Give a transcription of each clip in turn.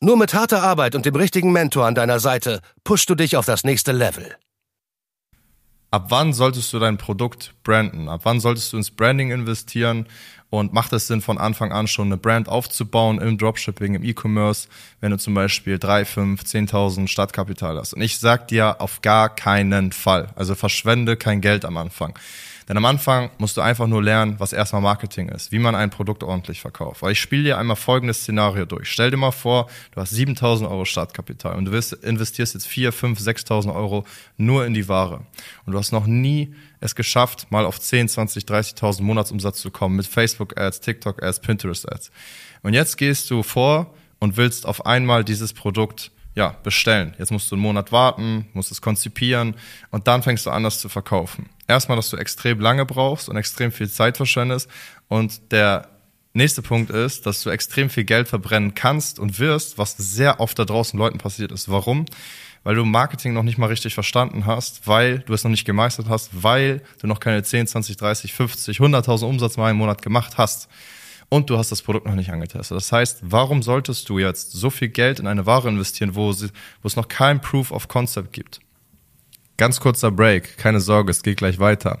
Nur mit harter Arbeit und dem richtigen Mentor an deiner Seite pushst du dich auf das nächste Level. Ab wann solltest du dein Produkt branden? Ab wann solltest du ins Branding investieren? Und macht es Sinn, von Anfang an schon eine Brand aufzubauen im Dropshipping, im E-Commerce, wenn du zum Beispiel 3, 5, 10.000 Startkapital hast? Und ich sag dir auf gar keinen Fall. Also verschwende kein Geld am Anfang. Denn am Anfang musst du einfach nur lernen, was erstmal Marketing ist, wie man ein Produkt ordentlich verkauft. Weil ich spiele dir einmal folgendes Szenario durch. Stell dir mal vor, du hast 7000 Euro Startkapital und du investierst jetzt 4, 5, 6000 Euro nur in die Ware. Und du hast noch nie es geschafft, mal auf 10, 20, 30.000 Monatsumsatz zu kommen mit Facebook Ads, TikTok Ads, Pinterest Ads. Und jetzt gehst du vor und willst auf einmal dieses Produkt ja, bestellen. Jetzt musst du einen Monat warten, musst es konzipieren und dann fängst du an, das zu verkaufen. Erstmal, dass du extrem lange brauchst und extrem viel Zeit verschwendest und der nächste Punkt ist, dass du extrem viel Geld verbrennen kannst und wirst, was sehr oft da draußen Leuten passiert ist. Warum? Weil du Marketing noch nicht mal richtig verstanden hast, weil du es noch nicht gemeistert hast, weil du noch keine 10, 20, 30, 50, 100.000 Umsatz mal im Monat gemacht hast und du hast das Produkt noch nicht angetestet. Das heißt, warum solltest du jetzt so viel Geld in eine Ware investieren, wo, sie, wo es noch kein Proof of Concept gibt? Ganz kurzer Break, keine Sorge, es geht gleich weiter.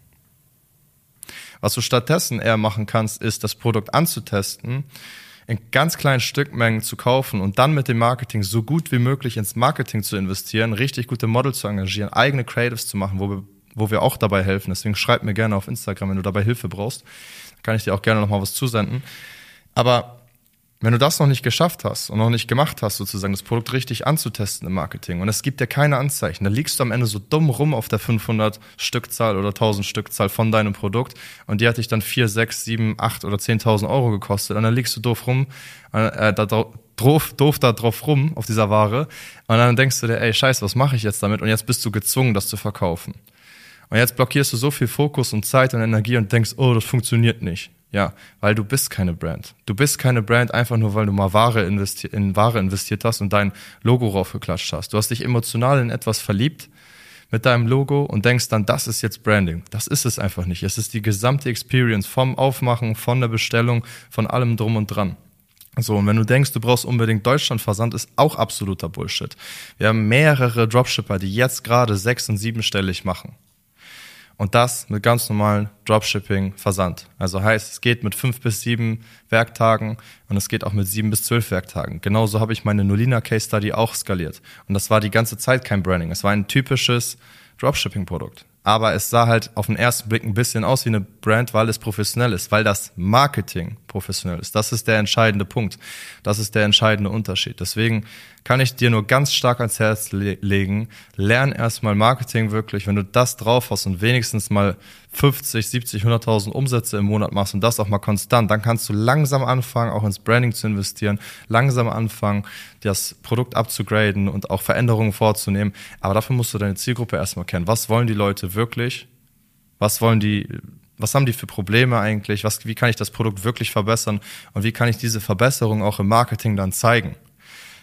Was du stattdessen eher machen kannst, ist das Produkt anzutesten, in ganz kleinen Stückmengen zu kaufen und dann mit dem Marketing so gut wie möglich ins Marketing zu investieren, richtig gute Models zu engagieren, eigene Creatives zu machen, wo wir, wo wir auch dabei helfen. Deswegen schreib mir gerne auf Instagram, wenn du dabei Hilfe brauchst. Da kann ich dir auch gerne nochmal was zusenden. Aber wenn du das noch nicht geschafft hast und noch nicht gemacht hast, sozusagen das Produkt richtig anzutesten im Marketing und es gibt dir keine Anzeichen, dann liegst du am Ende so dumm rum auf der 500 Stückzahl oder 1000 Stückzahl von deinem Produkt und die hat dich dann 4, 6, 7, 8 oder 10.000 Euro gekostet und dann liegst du doof rum, äh, da doof, doof da drauf rum auf dieser Ware und dann denkst du dir, ey, scheiße, was mache ich jetzt damit und jetzt bist du gezwungen, das zu verkaufen. Und jetzt blockierst du so viel Fokus und Zeit und Energie und denkst, oh, das funktioniert nicht. Ja, weil du bist keine Brand. Du bist keine Brand einfach nur, weil du mal Ware in Ware investiert hast und dein Logo raufgeklatscht hast. Du hast dich emotional in etwas verliebt mit deinem Logo und denkst dann, das ist jetzt Branding. Das ist es einfach nicht. Es ist die gesamte Experience vom Aufmachen, von der Bestellung, von allem drum und dran. So, und wenn du denkst, du brauchst unbedingt Deutschlandversand, ist auch absoluter Bullshit. Wir haben mehrere Dropshipper, die jetzt gerade sechs- und siebenstellig machen. Und das mit ganz normalen Dropshipping Versand. Also heißt, es geht mit fünf bis sieben Werktagen und es geht auch mit sieben bis zwölf Werktagen. Genauso habe ich meine Nolina Case Study auch skaliert. Und das war die ganze Zeit kein Branding. Es war ein typisches Dropshipping Produkt aber es sah halt auf den ersten Blick ein bisschen aus wie eine Brand, weil es professionell ist, weil das Marketing professionell ist. Das ist der entscheidende Punkt. Das ist der entscheidende Unterschied. Deswegen kann ich dir nur ganz stark ans Herz le legen, lern erstmal Marketing wirklich. Wenn du das drauf hast und wenigstens mal 50, 70, 100.000 Umsätze im Monat machst und das auch mal konstant, dann kannst du langsam anfangen, auch ins Branding zu investieren, langsam anfangen, das Produkt abzugraden und auch Veränderungen vorzunehmen. Aber dafür musst du deine Zielgruppe erstmal kennen. Was wollen die Leute wirklich? Was wollen die, was haben die für Probleme eigentlich? Was, wie kann ich das Produkt wirklich verbessern? Und wie kann ich diese Verbesserung auch im Marketing dann zeigen?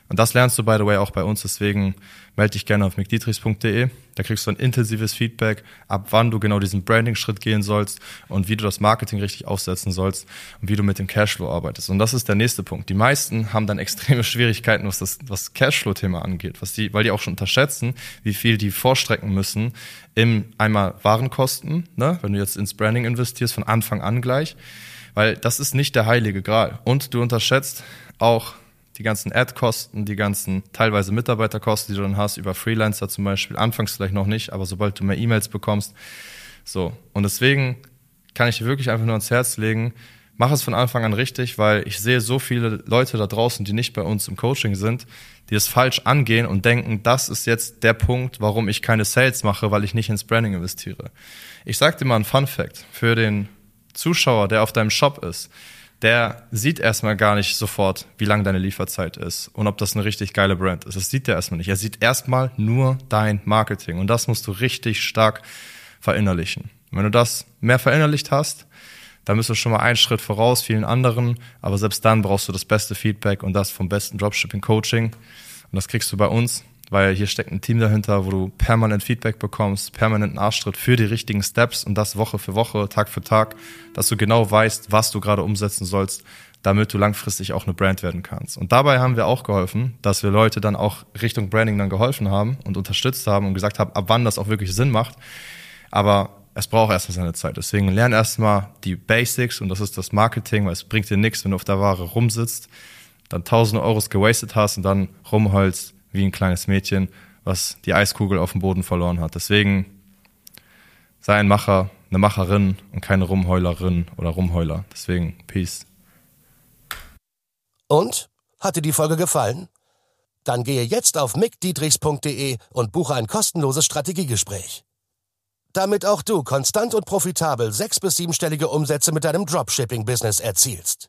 Und das lernst du, by the way, auch bei uns. Deswegen melde dich gerne auf mcdietrichs.de. Da kriegst du ein intensives Feedback, ab wann du genau diesen Branding-Schritt gehen sollst und wie du das Marketing richtig aufsetzen sollst und wie du mit dem Cashflow arbeitest. Und das ist der nächste Punkt. Die meisten haben dann extreme Schwierigkeiten, was das was Cashflow-Thema angeht, was die, weil die auch schon unterschätzen, wie viel die vorstrecken müssen im einmal Warenkosten, ne? wenn du jetzt ins Branding investierst, von Anfang an gleich, weil das ist nicht der heilige Gral. Und du unterschätzt auch die ganzen Ad-Kosten, die ganzen teilweise Mitarbeiterkosten, die du dann hast, über Freelancer zum Beispiel. Anfangs vielleicht noch nicht, aber sobald du mehr E-Mails bekommst. So. Und deswegen kann ich dir wirklich einfach nur ans Herz legen, mach es von Anfang an richtig, weil ich sehe so viele Leute da draußen, die nicht bei uns im Coaching sind, die es falsch angehen und denken, das ist jetzt der Punkt, warum ich keine Sales mache, weil ich nicht ins Branding investiere. Ich sag dir mal ein Fun Fact für den Zuschauer, der auf deinem Shop ist. Der sieht erstmal gar nicht sofort, wie lang deine Lieferzeit ist und ob das eine richtig geile Brand ist. Das sieht er erstmal nicht. Er sieht erstmal nur dein Marketing und das musst du richtig stark verinnerlichen. wenn du das mehr verinnerlicht hast, da bist du schon mal einen Schritt voraus vielen anderen, aber selbst dann brauchst du das beste Feedback und das vom besten Dropshipping Coaching. Und das kriegst du bei uns, weil hier steckt ein Team dahinter, wo du permanent Feedback bekommst, permanenten Arschtritt für die richtigen Steps und das Woche für Woche, Tag für Tag, dass du genau weißt, was du gerade umsetzen sollst, damit du langfristig auch eine Brand werden kannst. Und dabei haben wir auch geholfen, dass wir Leute dann auch Richtung Branding dann geholfen haben und unterstützt haben und gesagt haben, ab wann das auch wirklich Sinn macht. Aber es braucht erstmal seine Zeit. Deswegen lern erstmal die Basics und das ist das Marketing, weil es bringt dir nichts, wenn du auf der Ware rumsitzt, dann tausende Euros gewastet hast und dann rumholst wie ein kleines Mädchen, was die Eiskugel auf dem Boden verloren hat. Deswegen sei ein Macher, eine Macherin und keine Rumheulerin oder Rumheuler. Deswegen Peace. Und? Hat dir die Folge gefallen? Dann gehe jetzt auf mickdietrichs.de und buche ein kostenloses Strategiegespräch damit auch du konstant und profitabel sechs- bis siebenstellige Umsätze mit deinem Dropshipping-Business erzielst.